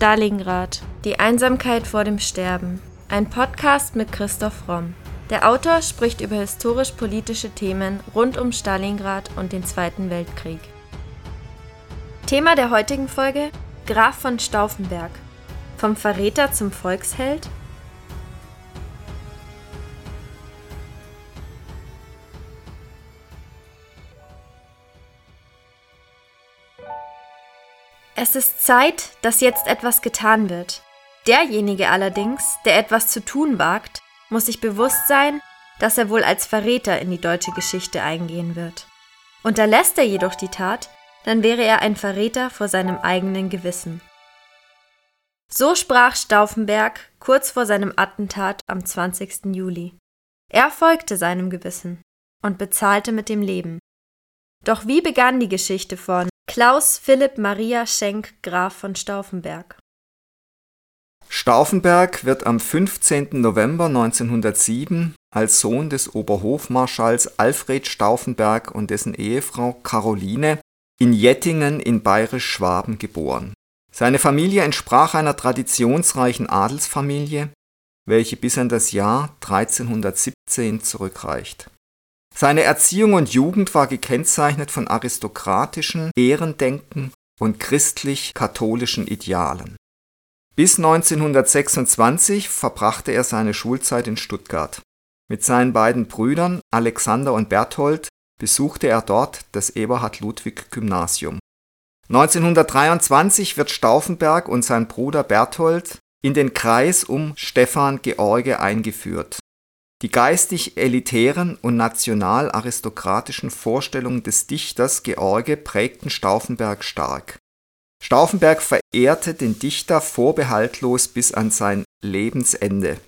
Stalingrad. Die Einsamkeit vor dem Sterben. Ein Podcast mit Christoph Romm. Der Autor spricht über historisch-politische Themen rund um Stalingrad und den Zweiten Weltkrieg. Thema der heutigen Folge: Graf von Stauffenberg. Vom Verräter zum Volksheld? Es ist Zeit, dass jetzt etwas getan wird. Derjenige allerdings, der etwas zu tun wagt, muss sich bewusst sein, dass er wohl als Verräter in die deutsche Geschichte eingehen wird. Unterlässt er jedoch die Tat, dann wäre er ein Verräter vor seinem eigenen Gewissen. So sprach Stauffenberg kurz vor seinem Attentat am 20. Juli. Er folgte seinem Gewissen und bezahlte mit dem Leben. Doch wie begann die Geschichte von Klaus Philipp Maria Schenk Graf von Stauffenberg. Stauffenberg wird am 15. November 1907 als Sohn des Oberhofmarschalls Alfred Stauffenberg und dessen Ehefrau Caroline in Jettingen in Bayerisch-Schwaben geboren. Seine Familie entsprach einer traditionsreichen Adelsfamilie, welche bis an das Jahr 1317 zurückreicht seine Erziehung und Jugend war gekennzeichnet von aristokratischen Ehrendenken und christlich-katholischen Idealen. Bis 1926 verbrachte er seine Schulzeit in Stuttgart. Mit seinen beiden Brüdern Alexander und Berthold besuchte er dort das Eberhard-Ludwig-Gymnasium. 1923 wird Stauffenberg und sein Bruder Berthold in den Kreis um Stephan George eingeführt die geistig elitären und national-aristokratischen Vorstellungen des Dichters George prägten Stauffenberg stark. Stauffenberg verehrte den Dichter vorbehaltlos bis an sein Lebensende.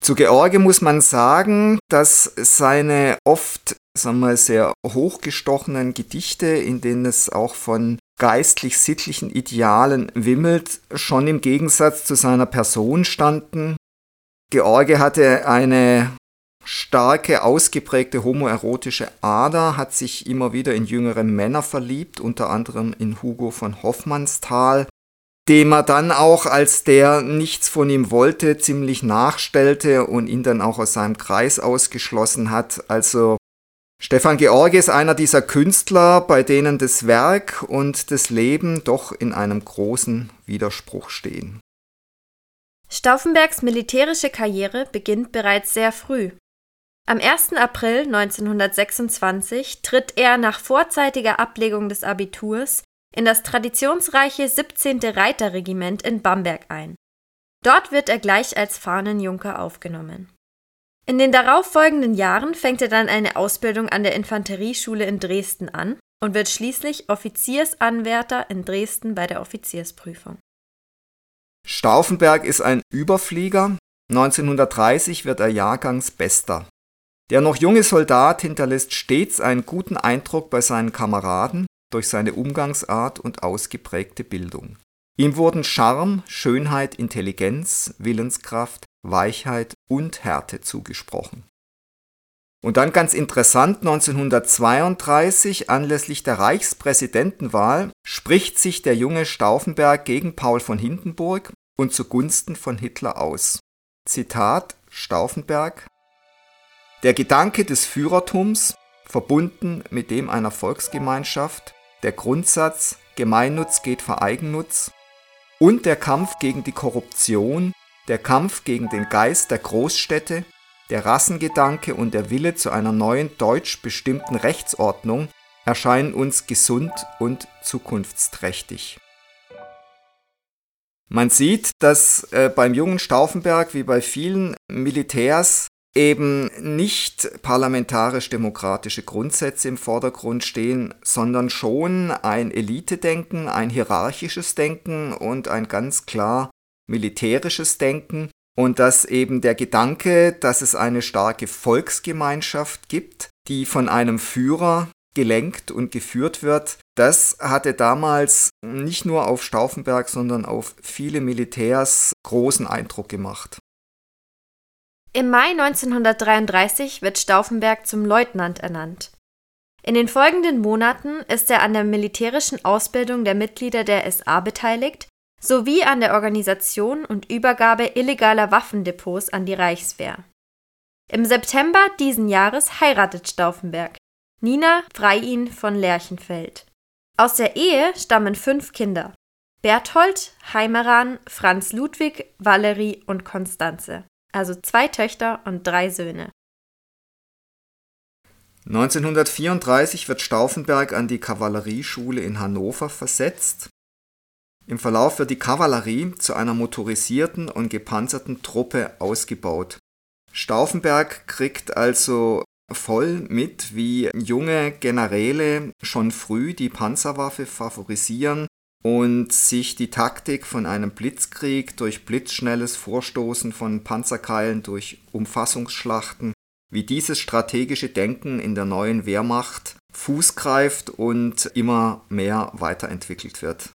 Zu George muss man sagen, dass seine oft sagen wir, sehr hochgestochenen Gedichte, in denen es auch von geistlich-sittlichen Idealen wimmelt, schon im Gegensatz zu seiner Person standen George hatte eine starke, ausgeprägte homoerotische Ader, hat sich immer wieder in jüngere Männer verliebt, unter anderem in Hugo von Hoffmannsthal, dem er dann auch, als der nichts von ihm wollte, ziemlich nachstellte und ihn dann auch aus seinem Kreis ausgeschlossen hat. Also Stefan George ist einer dieser Künstler, bei denen das Werk und das Leben doch in einem großen Widerspruch stehen. Stauffenbergs militärische Karriere beginnt bereits sehr früh. Am 1. April 1926 tritt er nach vorzeitiger Ablegung des Abiturs in das traditionsreiche 17. Reiterregiment in Bamberg ein. Dort wird er gleich als Fahnenjunker aufgenommen. In den darauffolgenden Jahren fängt er dann eine Ausbildung an der Infanterieschule in Dresden an und wird schließlich Offiziersanwärter in Dresden bei der Offiziersprüfung. Stauffenberg ist ein Überflieger. 1930 wird er Jahrgangsbester. Der noch junge Soldat hinterlässt stets einen guten Eindruck bei seinen Kameraden durch seine Umgangsart und ausgeprägte Bildung. Ihm wurden Charme, Schönheit, Intelligenz, Willenskraft, Weichheit und Härte zugesprochen. Und dann ganz interessant, 1932 anlässlich der Reichspräsidentenwahl spricht sich der junge Stauffenberg gegen Paul von Hindenburg und zugunsten von Hitler aus. Zitat Stauffenberg Der Gedanke des Führertums, verbunden mit dem einer Volksgemeinschaft, der Grundsatz Gemeinnutz geht vor Eigennutz und der Kampf gegen die Korruption, der Kampf gegen den Geist der Großstädte, der Rassengedanke und der Wille zu einer neuen deutsch bestimmten Rechtsordnung erscheinen uns gesund und zukunftsträchtig. Man sieht, dass äh, beim jungen Stauffenberg wie bei vielen Militärs eben nicht parlamentarisch-demokratische Grundsätze im Vordergrund stehen, sondern schon ein Elitedenken, ein hierarchisches Denken und ein ganz klar militärisches Denken und dass eben der Gedanke, dass es eine starke Volksgemeinschaft gibt, die von einem Führer gelenkt und geführt wird, das hatte damals nicht nur auf Stauffenberg, sondern auf viele Militärs großen Eindruck gemacht. Im Mai 1933 wird Stauffenberg zum Leutnant ernannt. In den folgenden Monaten ist er an der militärischen Ausbildung der Mitglieder der SA beteiligt sowie an der Organisation und Übergabe illegaler Waffendepots an die Reichswehr. Im September diesen Jahres heiratet Stauffenberg Nina Freiin von Lerchenfeld. Aus der Ehe stammen fünf Kinder: Berthold, Heimeran, Franz Ludwig, Valerie und Konstanze, also zwei Töchter und drei Söhne. 1934 wird Stauffenberg an die Kavallerieschule in Hannover versetzt. Im Verlauf wird die Kavallerie zu einer motorisierten und gepanzerten Truppe ausgebaut. Stauffenberg kriegt also voll mit, wie junge Generäle schon früh die Panzerwaffe favorisieren und sich die Taktik von einem Blitzkrieg durch blitzschnelles Vorstoßen von Panzerkeilen durch Umfassungsschlachten, wie dieses strategische Denken in der neuen Wehrmacht Fuß greift und immer mehr weiterentwickelt wird.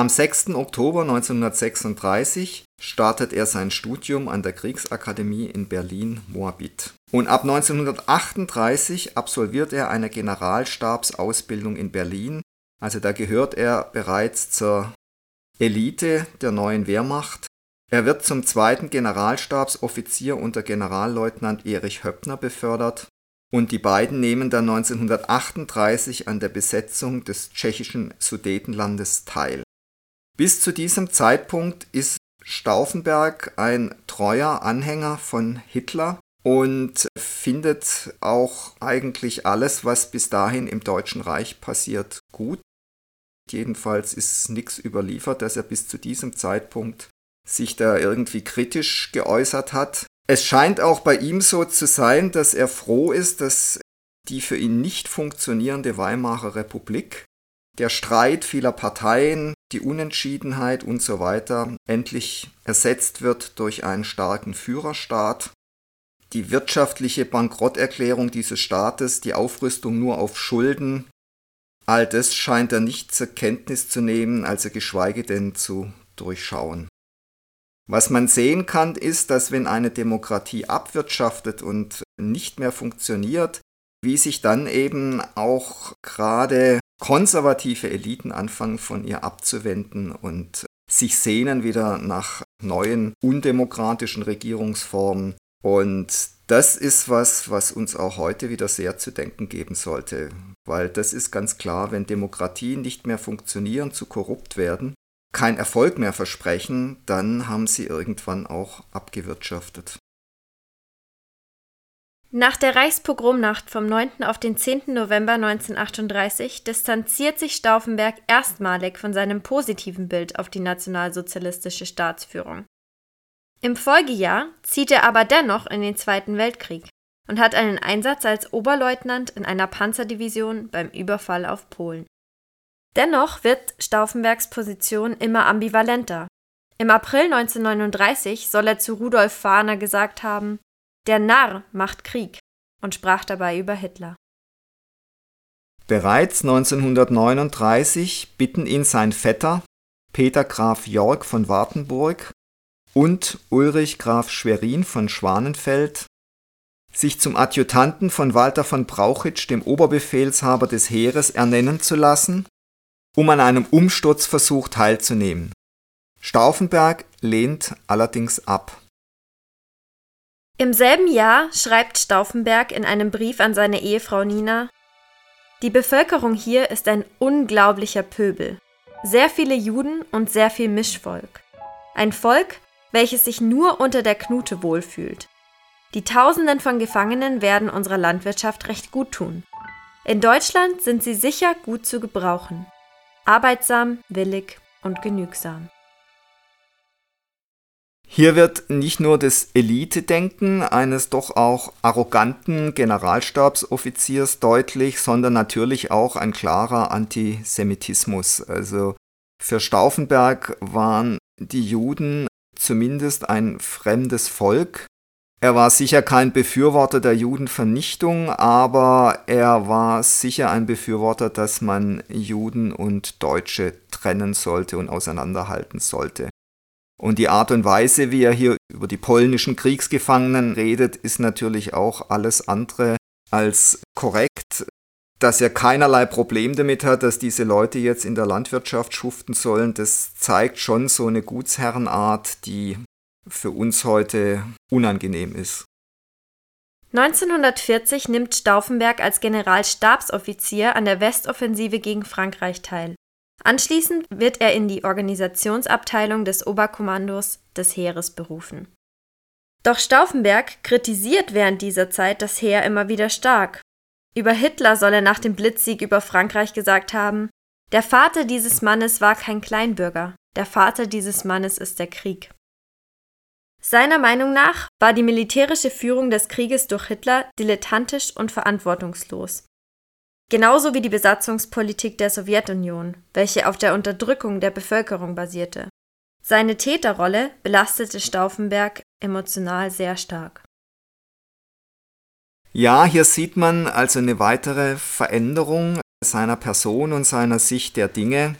Am 6. Oktober 1936 startet er sein Studium an der Kriegsakademie in Berlin-Moabit. Und ab 1938 absolviert er eine Generalstabsausbildung in Berlin. Also da gehört er bereits zur Elite der neuen Wehrmacht. Er wird zum zweiten Generalstabsoffizier unter Generalleutnant Erich Höppner befördert und die beiden nehmen dann 1938 an der Besetzung des tschechischen Sudetenlandes teil. Bis zu diesem Zeitpunkt ist Stauffenberg ein treuer Anhänger von Hitler und findet auch eigentlich alles, was bis dahin im Deutschen Reich passiert, gut. Jedenfalls ist nichts überliefert, dass er bis zu diesem Zeitpunkt sich da irgendwie kritisch geäußert hat. Es scheint auch bei ihm so zu sein, dass er froh ist, dass die für ihn nicht funktionierende Weimarer Republik der Streit vieler Parteien, die Unentschiedenheit und so weiter endlich ersetzt wird durch einen starken Führerstaat. Die wirtschaftliche Bankrotterklärung dieses Staates, die Aufrüstung nur auf Schulden, all das scheint er nicht zur Kenntnis zu nehmen, also geschweige denn zu durchschauen. Was man sehen kann, ist, dass wenn eine Demokratie abwirtschaftet und nicht mehr funktioniert, wie sich dann eben auch gerade konservative Eliten anfangen von ihr abzuwenden und sich sehnen wieder nach neuen undemokratischen Regierungsformen. Und das ist was, was uns auch heute wieder sehr zu denken geben sollte. Weil das ist ganz klar, wenn Demokratien nicht mehr funktionieren, zu korrupt werden, kein Erfolg mehr versprechen, dann haben sie irgendwann auch abgewirtschaftet. Nach der Reichspogromnacht vom 9. auf den 10. November 1938 distanziert sich Stauffenberg erstmalig von seinem positiven Bild auf die nationalsozialistische Staatsführung. Im Folgejahr zieht er aber dennoch in den Zweiten Weltkrieg und hat einen Einsatz als Oberleutnant in einer Panzerdivision beim Überfall auf Polen. Dennoch wird Stauffenbergs Position immer ambivalenter. Im April 1939 soll er zu Rudolf Fahner gesagt haben, der Narr macht Krieg und sprach dabei über Hitler. Bereits 1939 bitten ihn sein Vetter Peter Graf Jörg von Wartenburg und Ulrich Graf Schwerin von Schwanenfeld, sich zum Adjutanten von Walter von Brauchitsch, dem Oberbefehlshaber des Heeres, ernennen zu lassen, um an einem Umsturzversuch teilzunehmen. Stauffenberg lehnt allerdings ab. Im selben Jahr schreibt Stauffenberg in einem Brief an seine Ehefrau Nina Die Bevölkerung hier ist ein unglaublicher Pöbel, sehr viele Juden und sehr viel Mischvolk. Ein Volk, welches sich nur unter der Knute wohlfühlt. Die Tausenden von Gefangenen werden unserer Landwirtschaft recht gut tun. In Deutschland sind sie sicher gut zu gebrauchen. Arbeitsam, willig und genügsam. Hier wird nicht nur das Elite-Denken eines doch auch arroganten Generalstabsoffiziers deutlich, sondern natürlich auch ein klarer Antisemitismus. Also für Stauffenberg waren die Juden zumindest ein fremdes Volk. Er war sicher kein Befürworter der Judenvernichtung, aber er war sicher ein Befürworter, dass man Juden und Deutsche trennen sollte und auseinanderhalten sollte. Und die Art und Weise, wie er hier über die polnischen Kriegsgefangenen redet, ist natürlich auch alles andere als korrekt. dass er keinerlei Problem damit hat, dass diese Leute jetzt in der Landwirtschaft schuften sollen, das zeigt schon so eine Gutsherrenart, die für uns heute unangenehm ist. 1940 nimmt Stauffenberg als Generalstabsoffizier an der Westoffensive gegen Frankreich teil. Anschließend wird er in die Organisationsabteilung des Oberkommandos des Heeres berufen. Doch Stauffenberg kritisiert während dieser Zeit das Heer immer wieder stark. Über Hitler soll er nach dem Blitzsieg über Frankreich gesagt haben, der Vater dieses Mannes war kein Kleinbürger, der Vater dieses Mannes ist der Krieg. Seiner Meinung nach war die militärische Führung des Krieges durch Hitler dilettantisch und verantwortungslos genauso wie die Besatzungspolitik der Sowjetunion, welche auf der Unterdrückung der Bevölkerung basierte. Seine Täterrolle belastete Stauffenberg emotional sehr stark. Ja, hier sieht man also eine weitere Veränderung seiner Person und seiner Sicht der Dinge.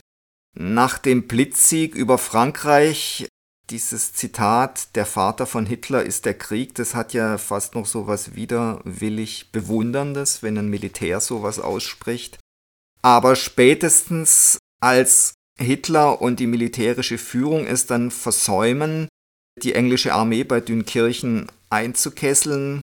Nach dem Blitzsieg über Frankreich dieses Zitat, der Vater von Hitler ist der Krieg, das hat ja fast noch so was widerwillig Bewunderndes, wenn ein Militär sowas ausspricht. Aber spätestens als Hitler und die militärische Führung es dann versäumen, die englische Armee bei Dünkirchen einzukesseln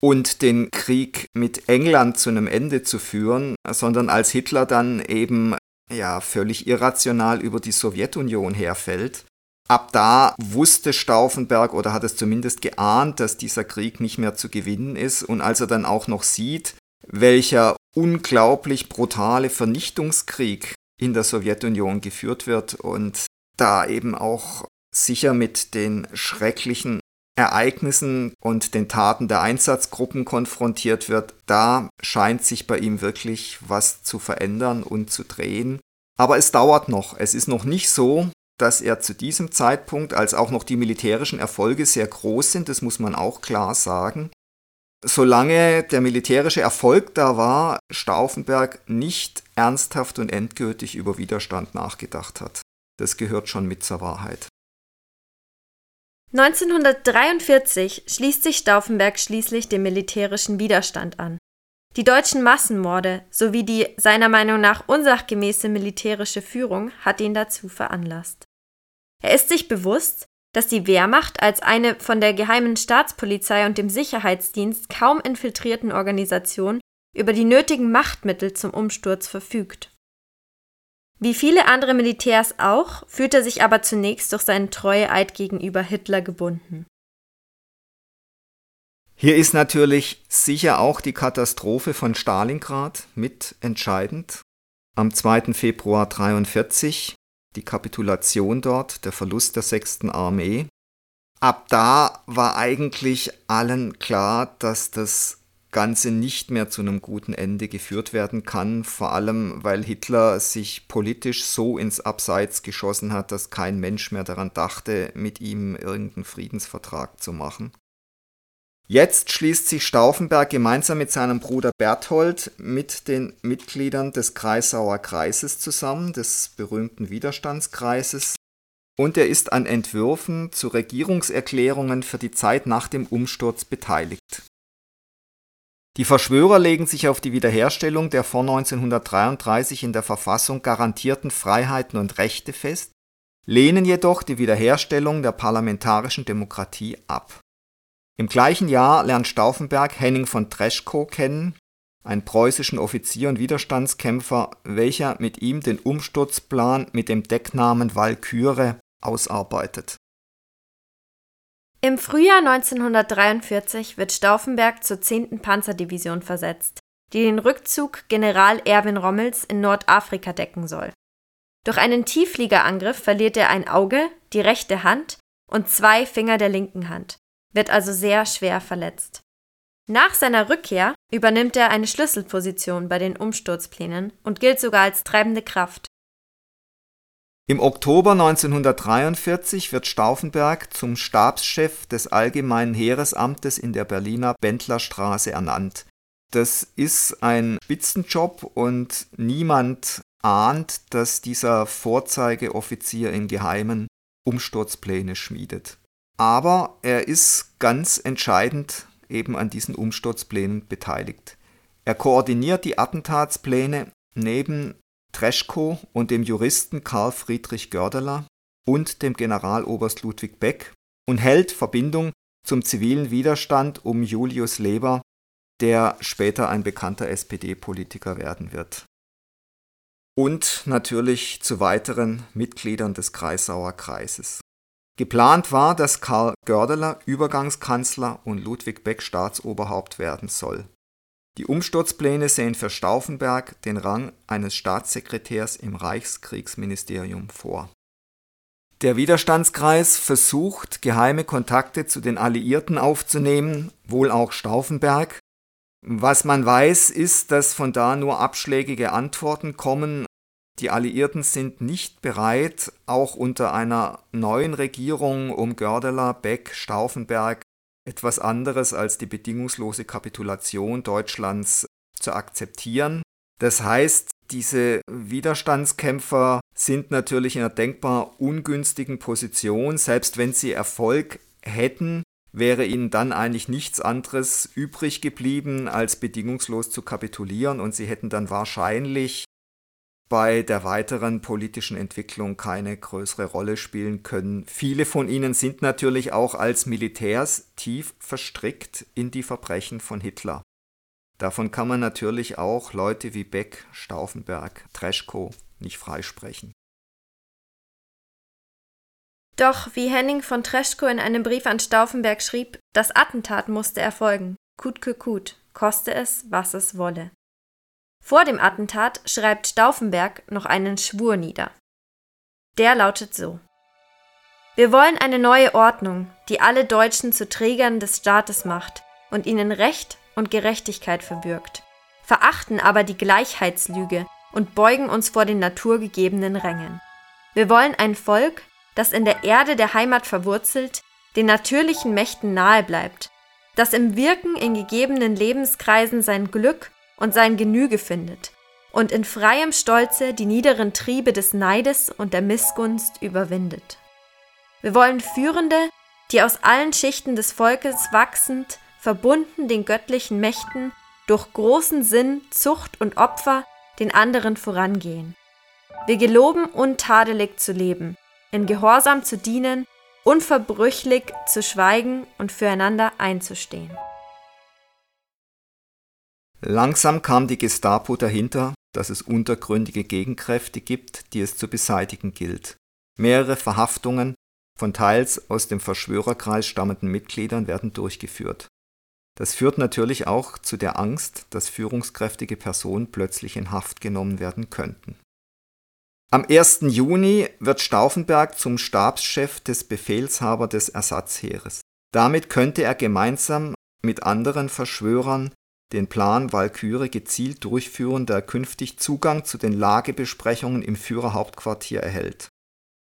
und den Krieg mit England zu einem Ende zu führen, sondern als Hitler dann eben ja völlig irrational über die Sowjetunion herfällt, Ab da wusste Stauffenberg oder hat es zumindest geahnt, dass dieser Krieg nicht mehr zu gewinnen ist. Und als er dann auch noch sieht, welcher unglaublich brutale Vernichtungskrieg in der Sowjetunion geführt wird und da eben auch sicher mit den schrecklichen Ereignissen und den Taten der Einsatzgruppen konfrontiert wird, da scheint sich bei ihm wirklich was zu verändern und zu drehen. Aber es dauert noch. Es ist noch nicht so, dass er zu diesem Zeitpunkt, als auch noch die militärischen Erfolge sehr groß sind, das muss man auch klar sagen, solange der militärische Erfolg da war, Stauffenberg nicht ernsthaft und endgültig über Widerstand nachgedacht hat. Das gehört schon mit zur Wahrheit. 1943 schließt sich Stauffenberg schließlich dem militärischen Widerstand an. Die deutschen Massenmorde sowie die seiner Meinung nach unsachgemäße militärische Führung hat ihn dazu veranlasst. Er ist sich bewusst, dass die Wehrmacht als eine von der geheimen Staatspolizei und dem Sicherheitsdienst kaum infiltrierten Organisation über die nötigen Machtmittel zum Umsturz verfügt. Wie viele andere Militärs auch, fühlt er sich aber zunächst durch seinen Treueeid gegenüber Hitler gebunden. Hier ist natürlich sicher auch die Katastrophe von Stalingrad mit entscheidend. Am 2. Februar 1943 die Kapitulation dort, der Verlust der 6. Armee. Ab da war eigentlich allen klar, dass das Ganze nicht mehr zu einem guten Ende geführt werden kann, vor allem weil Hitler sich politisch so ins Abseits geschossen hat, dass kein Mensch mehr daran dachte, mit ihm irgendeinen Friedensvertrag zu machen. Jetzt schließt sich Stauffenberg gemeinsam mit seinem Bruder Berthold mit den Mitgliedern des Kreisauer Kreises zusammen, des berühmten Widerstandskreises, und er ist an Entwürfen zu Regierungserklärungen für die Zeit nach dem Umsturz beteiligt. Die Verschwörer legen sich auf die Wiederherstellung der vor 1933 in der Verfassung garantierten Freiheiten und Rechte fest, lehnen jedoch die Wiederherstellung der parlamentarischen Demokratie ab im gleichen Jahr lernt Stauffenberg Henning von Treschkow kennen, einen preußischen Offizier und Widerstandskämpfer, welcher mit ihm den Umsturzplan mit dem Decknamen Walküre ausarbeitet. Im Frühjahr 1943 wird Stauffenberg zur 10. Panzerdivision versetzt, die den Rückzug General Erwin Rommels in Nordafrika decken soll. Durch einen Tieffliegerangriff verliert er ein Auge, die rechte Hand und zwei Finger der linken Hand wird also sehr schwer verletzt. Nach seiner Rückkehr übernimmt er eine Schlüsselposition bei den Umsturzplänen und gilt sogar als treibende Kraft. Im Oktober 1943 wird Stauffenberg zum Stabschef des Allgemeinen Heeresamtes in der Berliner Bendlerstraße ernannt. Das ist ein Spitzenjob und niemand ahnt, dass dieser Vorzeigeoffizier in Geheimen Umsturzpläne schmiedet. Aber er ist ganz entscheidend eben an diesen Umsturzplänen beteiligt. Er koordiniert die Attentatspläne neben Treschko und dem Juristen Karl Friedrich Gördeler und dem Generaloberst Ludwig Beck und hält Verbindung zum zivilen Widerstand um Julius Leber, der später ein bekannter SPD-Politiker werden wird. Und natürlich zu weiteren Mitgliedern des Kreisauer Kreises. Geplant war, dass Karl Gördeler Übergangskanzler und Ludwig Beck Staatsoberhaupt werden soll. Die Umsturzpläne sehen für Stauffenberg den Rang eines Staatssekretärs im Reichskriegsministerium vor. Der Widerstandskreis versucht, geheime Kontakte zu den Alliierten aufzunehmen, wohl auch Stauffenberg. Was man weiß, ist, dass von da nur abschlägige Antworten kommen die Alliierten sind nicht bereit, auch unter einer neuen Regierung um Gördeler, Beck, Stauffenberg etwas anderes als die bedingungslose Kapitulation Deutschlands zu akzeptieren. Das heißt, diese Widerstandskämpfer sind natürlich in einer denkbar ungünstigen Position. Selbst wenn sie Erfolg hätten, wäre ihnen dann eigentlich nichts anderes übrig geblieben, als bedingungslos zu kapitulieren und sie hätten dann wahrscheinlich bei der weiteren politischen Entwicklung keine größere Rolle spielen können. Viele von ihnen sind natürlich auch als Militärs tief verstrickt in die Verbrechen von Hitler. Davon kann man natürlich auch Leute wie Beck, Stauffenberg, Treschko nicht freisprechen. Doch, wie Henning von Treschko in einem Brief an Stauffenberg schrieb, das Attentat musste erfolgen. Kut kut kut, koste es, was es wolle. Vor dem Attentat schreibt Stauffenberg noch einen Schwur nieder. Der lautet so Wir wollen eine neue Ordnung, die alle Deutschen zu Trägern des Staates macht und ihnen Recht und Gerechtigkeit verbürgt, verachten aber die Gleichheitslüge und beugen uns vor den naturgegebenen Rängen. Wir wollen ein Volk, das in der Erde der Heimat verwurzelt, den natürlichen Mächten nahe bleibt, das im Wirken in gegebenen Lebenskreisen sein Glück und sein Genüge findet und in freiem Stolze die niederen Triebe des Neides und der Missgunst überwindet. Wir wollen Führende, die aus allen Schichten des Volkes wachsend, verbunden den göttlichen Mächten, durch großen Sinn, Zucht und Opfer den anderen vorangehen. Wir geloben, untadelig zu leben, in Gehorsam zu dienen, unverbrüchlich zu schweigen und füreinander einzustehen. Langsam kam die Gestapo dahinter, dass es untergründige Gegenkräfte gibt, die es zu beseitigen gilt. Mehrere Verhaftungen von teils aus dem Verschwörerkreis stammenden Mitgliedern werden durchgeführt. Das führt natürlich auch zu der Angst, dass führungskräftige Personen plötzlich in Haft genommen werden könnten. Am 1. Juni wird Stauffenberg zum Stabschef des Befehlshaber des Ersatzheeres. Damit könnte er gemeinsam mit anderen Verschwörern den Plan Walküre gezielt durchführen, der künftig Zugang zu den Lagebesprechungen im Führerhauptquartier erhält.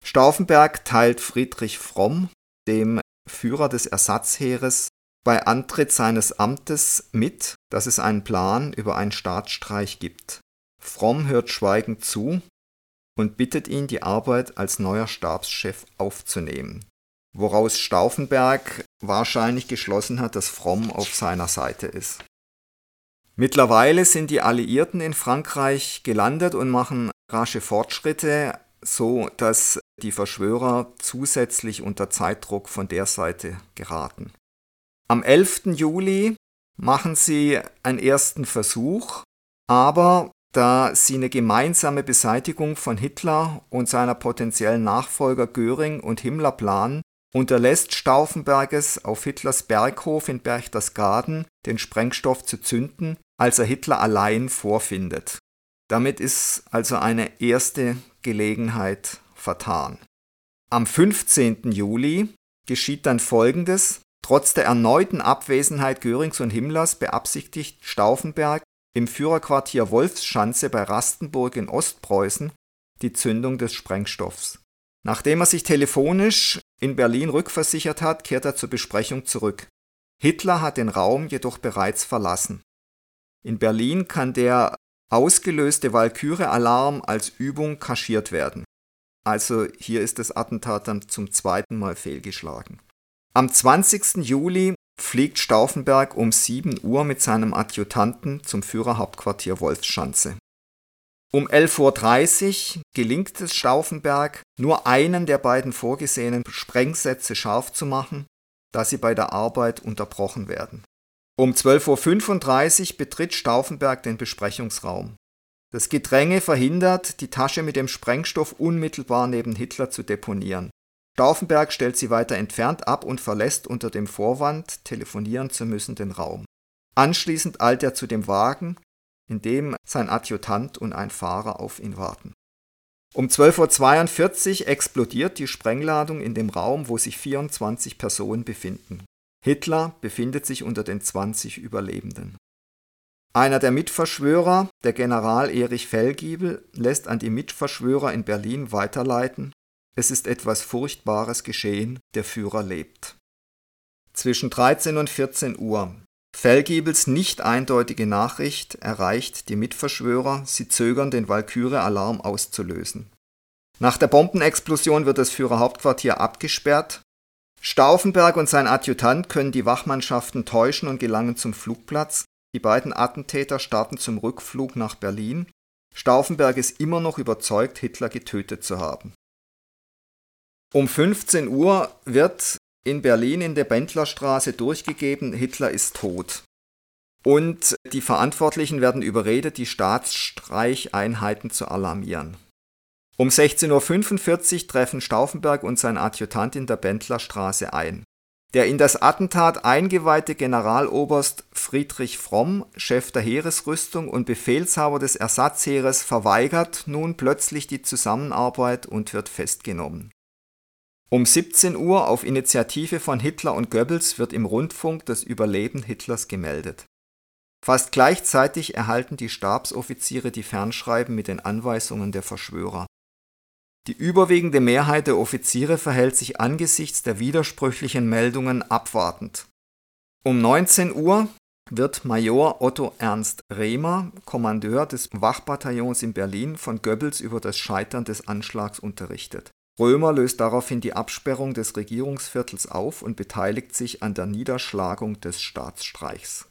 Stauffenberg teilt Friedrich Fromm, dem Führer des Ersatzheeres, bei Antritt seines Amtes mit, dass es einen Plan über einen Staatsstreich gibt. Fromm hört schweigend zu und bittet ihn, die Arbeit als neuer Stabschef aufzunehmen, woraus Stauffenberg wahrscheinlich geschlossen hat, dass Fromm auf seiner Seite ist. Mittlerweile sind die Alliierten in Frankreich gelandet und machen rasche Fortschritte, so dass die Verschwörer zusätzlich unter Zeitdruck von der Seite geraten. Am 11. Juli machen sie einen ersten Versuch, aber da sie eine gemeinsame Beseitigung von Hitler und seiner potenziellen Nachfolger Göring und Himmler planen, unterlässt Stauffenberges auf Hitlers Berghof in Berchtesgaden den Sprengstoff zu zünden als er Hitler allein vorfindet. Damit ist also eine erste Gelegenheit vertan. Am 15. Juli geschieht dann Folgendes. Trotz der erneuten Abwesenheit Görings und Himmlers beabsichtigt Stauffenberg im Führerquartier Wolfsschanze bei Rastenburg in Ostpreußen die Zündung des Sprengstoffs. Nachdem er sich telefonisch in Berlin rückversichert hat, kehrt er zur Besprechung zurück. Hitler hat den Raum jedoch bereits verlassen. In Berlin kann der ausgelöste Walküre-Alarm als Übung kaschiert werden. Also hier ist das Attentat dann zum zweiten Mal fehlgeschlagen. Am 20. Juli fliegt Stauffenberg um 7 Uhr mit seinem Adjutanten zum Führerhauptquartier Wolfschanze. Um 11.30 Uhr gelingt es Stauffenberg, nur einen der beiden vorgesehenen Sprengsätze scharf zu machen, da sie bei der Arbeit unterbrochen werden. Um 12.35 Uhr betritt Stauffenberg den Besprechungsraum. Das Gedränge verhindert, die Tasche mit dem Sprengstoff unmittelbar neben Hitler zu deponieren. Stauffenberg stellt sie weiter entfernt ab und verlässt unter dem Vorwand, telefonieren zu müssen, den Raum. Anschließend eilt er zu dem Wagen, in dem sein Adjutant und ein Fahrer auf ihn warten. Um 12.42 Uhr explodiert die Sprengladung in dem Raum, wo sich 24 Personen befinden. Hitler befindet sich unter den 20 Überlebenden. Einer der Mitverschwörer, der General Erich Fellgiebel, lässt an die Mitverschwörer in Berlin weiterleiten, es ist etwas Furchtbares geschehen, der Führer lebt. Zwischen 13 und 14 Uhr. Fellgiebels nicht eindeutige Nachricht erreicht die Mitverschwörer, sie zögern, den Walküre-Alarm auszulösen. Nach der Bombenexplosion wird das Führerhauptquartier abgesperrt. Stauffenberg und sein Adjutant können die Wachmannschaften täuschen und gelangen zum Flugplatz. Die beiden Attentäter starten zum Rückflug nach Berlin. Stauffenberg ist immer noch überzeugt, Hitler getötet zu haben. Um 15 Uhr wird in Berlin in der Bendlerstraße durchgegeben, Hitler ist tot. Und die Verantwortlichen werden überredet, die Staatsstreicheinheiten zu alarmieren. Um 16.45 Uhr treffen Stauffenberg und sein Adjutant in der Bendlerstraße ein. Der in das Attentat eingeweihte Generaloberst Friedrich Fromm, Chef der Heeresrüstung und Befehlshaber des Ersatzheeres, verweigert nun plötzlich die Zusammenarbeit und wird festgenommen. Um 17 Uhr auf Initiative von Hitler und Goebbels wird im Rundfunk das Überleben Hitlers gemeldet. Fast gleichzeitig erhalten die Stabsoffiziere die Fernschreiben mit den Anweisungen der Verschwörer. Die überwiegende Mehrheit der Offiziere verhält sich angesichts der widersprüchlichen Meldungen abwartend. Um 19 Uhr wird Major Otto Ernst Rehmer, Kommandeur des Wachbataillons in Berlin, von Goebbels über das Scheitern des Anschlags unterrichtet. Römer löst daraufhin die Absperrung des Regierungsviertels auf und beteiligt sich an der Niederschlagung des Staatsstreichs.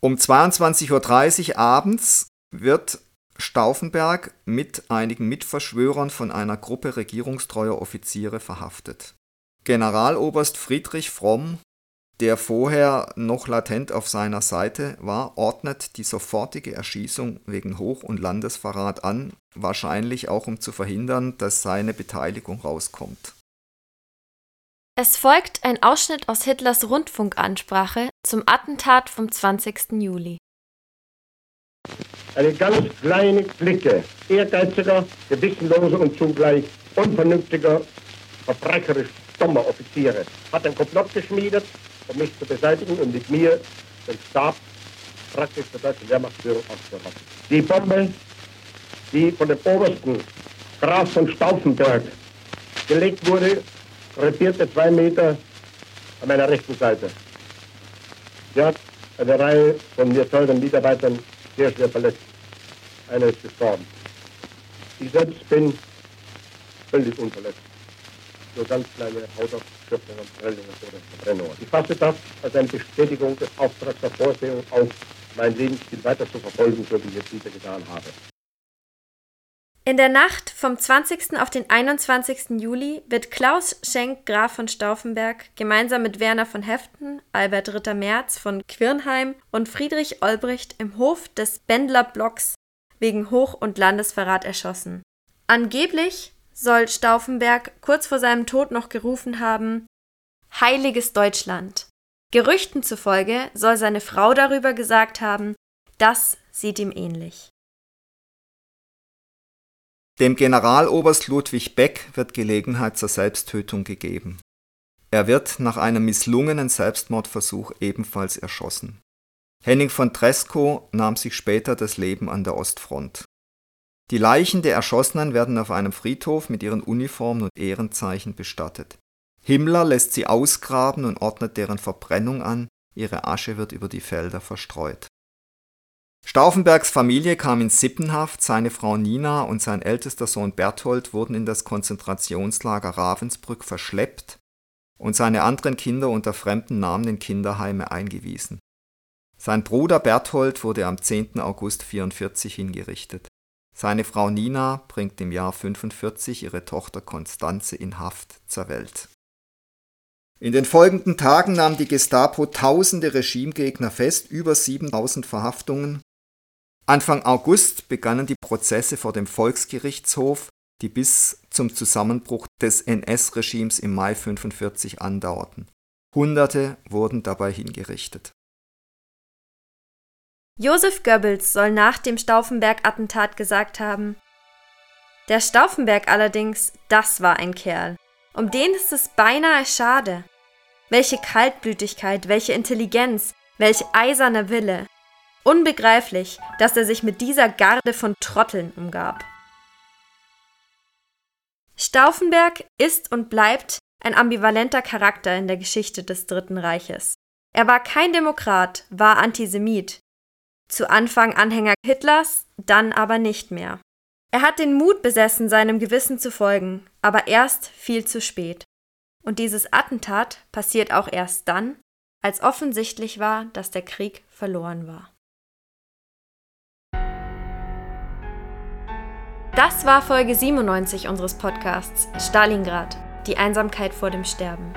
Um 22.30 Uhr abends wird Stauffenberg mit einigen Mitverschwörern von einer Gruppe regierungstreuer Offiziere verhaftet. Generaloberst Friedrich Fromm der vorher noch latent auf seiner Seite war, ordnet die sofortige Erschießung wegen Hoch- und Landesverrat an, wahrscheinlich auch um zu verhindern, dass seine Beteiligung rauskommt. Es folgt ein Ausschnitt aus Hitlers Rundfunkansprache zum Attentat vom 20. Juli. Eine ganz kleine Clique ehrgeiziger, gewissenloser und zugleich unvernünftiger, verbrecherisch dummer Offiziere hat ein Komplott geschmiedet, um mich zu beseitigen und mit mir den Stab praktisch der deutschen Wehrmachtsführung aufzuhalten. Die Bombe, die von dem obersten Graf von Stauffenberg gelegt wurde, krepierte zwei Meter an meiner rechten Seite. Sie hat eine Reihe von mir teuren Mitarbeitern sehr schwer verletzt. Einer ist gestorben. Ich selbst bin völlig unverletzt. Nur ganz kleine Hautausschnitte. Schöpfungen, Prellungen oder Verbrennungen. Ich fasse das als eine Bestätigung des Auftrags der Vorsehung auf, mein Lebensstil weiter zu verfolgen, so wie ich es wieder getan habe. In der Nacht vom 20. auf den 21. Juli wird Klaus Schenk Graf von Stauffenberg gemeinsam mit Werner von Heften, Albert Ritter Merz von Quirnheim und Friedrich Olbricht im Hof des Bendler Blocks wegen Hoch- und Landesverrat erschossen. Angeblich soll Stauffenberg kurz vor seinem Tod noch gerufen haben Heiliges Deutschland. Gerüchten zufolge soll seine Frau darüber gesagt haben, das sieht ihm ähnlich. Dem Generaloberst Ludwig Beck wird Gelegenheit zur Selbsttötung gegeben. Er wird nach einem misslungenen Selbstmordversuch ebenfalls erschossen. Henning von Tresco nahm sich später das Leben an der Ostfront. Die Leichen der Erschossenen werden auf einem Friedhof mit ihren Uniformen und Ehrenzeichen bestattet. Himmler lässt sie ausgraben und ordnet deren Verbrennung an, ihre Asche wird über die Felder verstreut. Stauffenbergs Familie kam in Sippenhaft, seine Frau Nina und sein ältester Sohn Berthold wurden in das Konzentrationslager Ravensbrück verschleppt und seine anderen Kinder unter fremden Namen in Kinderheime eingewiesen. Sein Bruder Berthold wurde am 10. August 44 hingerichtet. Seine Frau Nina bringt im Jahr 45 ihre Tochter Konstanze in Haft zur Welt. In den folgenden Tagen nahm die Gestapo tausende Regimegegner fest, über 7000 Verhaftungen. Anfang August begannen die Prozesse vor dem Volksgerichtshof, die bis zum Zusammenbruch des NS-Regimes im Mai 45 andauerten. Hunderte wurden dabei hingerichtet. Josef Goebbels soll nach dem Stauffenberg-Attentat gesagt haben, der Stauffenberg allerdings, das war ein Kerl. Um den ist es beinahe schade. Welche Kaltblütigkeit, welche Intelligenz, welch eiserner Wille. Unbegreiflich, dass er sich mit dieser Garde von Trotteln umgab. Stauffenberg ist und bleibt ein ambivalenter Charakter in der Geschichte des Dritten Reiches. Er war kein Demokrat, war Antisemit. Zu Anfang Anhänger Hitlers, dann aber nicht mehr. Er hat den Mut besessen, seinem Gewissen zu folgen, aber erst viel zu spät. Und dieses Attentat passiert auch erst dann, als offensichtlich war, dass der Krieg verloren war. Das war Folge 97 unseres Podcasts Stalingrad, die Einsamkeit vor dem Sterben.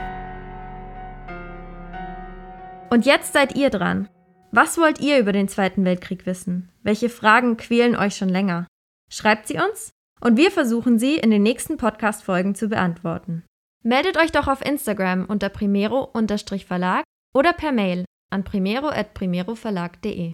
Und jetzt seid ihr dran. Was wollt ihr über den Zweiten Weltkrieg wissen? Welche Fragen quälen euch schon länger? Schreibt sie uns und wir versuchen sie in den nächsten Podcast-Folgen zu beantworten. Meldet euch doch auf Instagram unter primero-verlag oder per Mail an primero.primeroverlag.de.